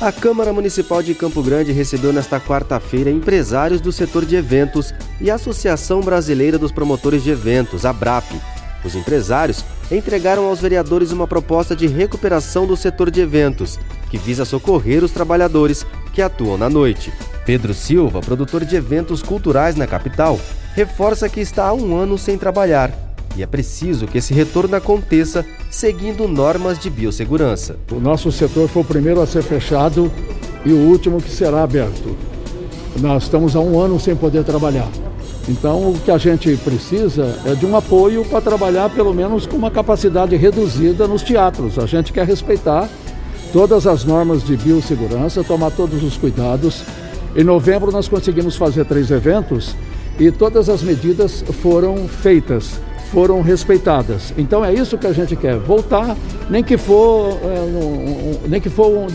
A Câmara Municipal de Campo Grande recebeu nesta quarta-feira empresários do setor de eventos e a Associação Brasileira dos Promotores de Eventos, a BRAP. Os empresários entregaram aos vereadores uma proposta de recuperação do setor de eventos, que visa socorrer os trabalhadores que atuam na noite. Pedro Silva, produtor de eventos culturais na capital, reforça que está há um ano sem trabalhar e é preciso que esse retorno aconteça seguindo normas de biossegurança. O nosso setor foi o primeiro a ser fechado e o último que será aberto. Nós estamos há um ano sem poder trabalhar. Então, o que a gente precisa é de um apoio para trabalhar, pelo menos, com uma capacidade reduzida nos teatros. A gente quer respeitar todas as normas de biossegurança, tomar todos os cuidados. Em novembro, nós conseguimos fazer três eventos e todas as medidas foram feitas foram respeitadas. Então é isso que a gente quer, voltar, nem que for, é, um, nem que for um,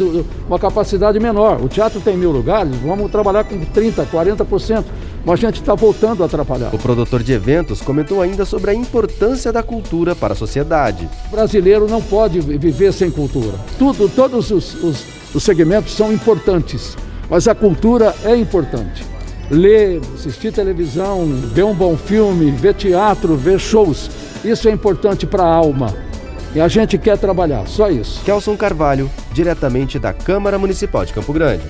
uma capacidade menor. O teatro tem mil lugares, vamos trabalhar com 30%, 40%. Mas a gente está voltando a atrapalhar. O produtor de eventos comentou ainda sobre a importância da cultura para a sociedade. O brasileiro não pode viver sem cultura. Tudo, todos os, os, os segmentos são importantes, mas a cultura é importante ler, assistir televisão, ver um bom filme, ver teatro, ver shows. Isso é importante para a alma. E a gente quer trabalhar, só isso. Kelson Carvalho, diretamente da Câmara Municipal de Campo Grande.